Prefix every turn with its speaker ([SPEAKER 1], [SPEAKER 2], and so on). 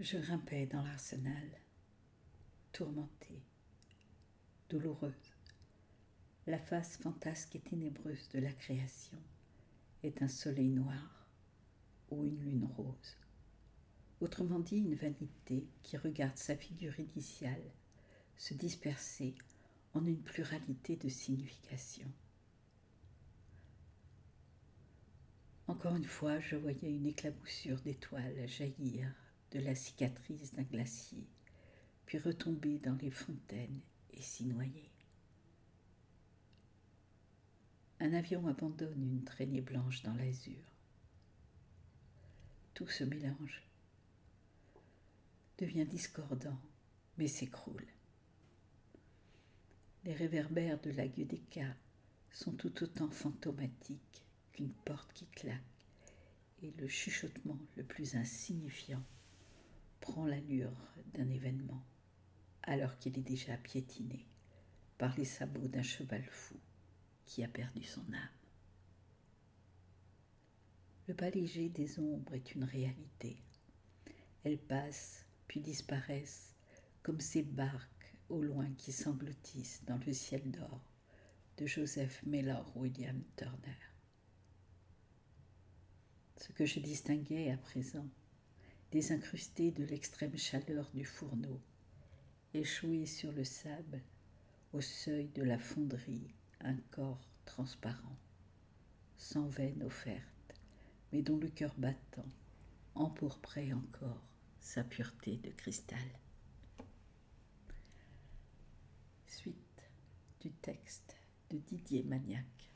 [SPEAKER 1] Je grimpais dans l'arsenal, tourmentée, douloureuse. La face fantasque et ténébreuse de la création est un soleil noir ou une lune rose. Autrement dit, une vanité qui regarde sa figure initiale se disperser en une pluralité de significations. Encore une fois, je voyais une éclaboussure d'étoiles jaillir de la cicatrice d'un glacier, puis retomber dans les fontaines et s'y noyer. Un avion abandonne une traînée blanche dans l'azur. Tout se mélange, devient discordant, mais s'écroule. Les réverbères de la Giudecca sont tout autant fantomatiques qu'une porte qui claque, et le chuchotement le plus insignifiant prend l'allure d'un événement, alors qu'il est déjà piétiné par les sabots d'un cheval fou qui a perdu son âme. Le pas léger des ombres est une réalité. Elles passent puis disparaissent comme ces barques au loin qui s'engloutissent dans le ciel d'or de Joseph Mellor William Turner. Ce que je distinguais à présent, désincrusté de l'extrême chaleur du fourneau, échoué sur le sable, au seuil de la fonderie, un corps transparent, sans veine offerte, mais dont le cœur battant empourprait encore sa pureté de cristal. Suite du texte de Didier Magnac.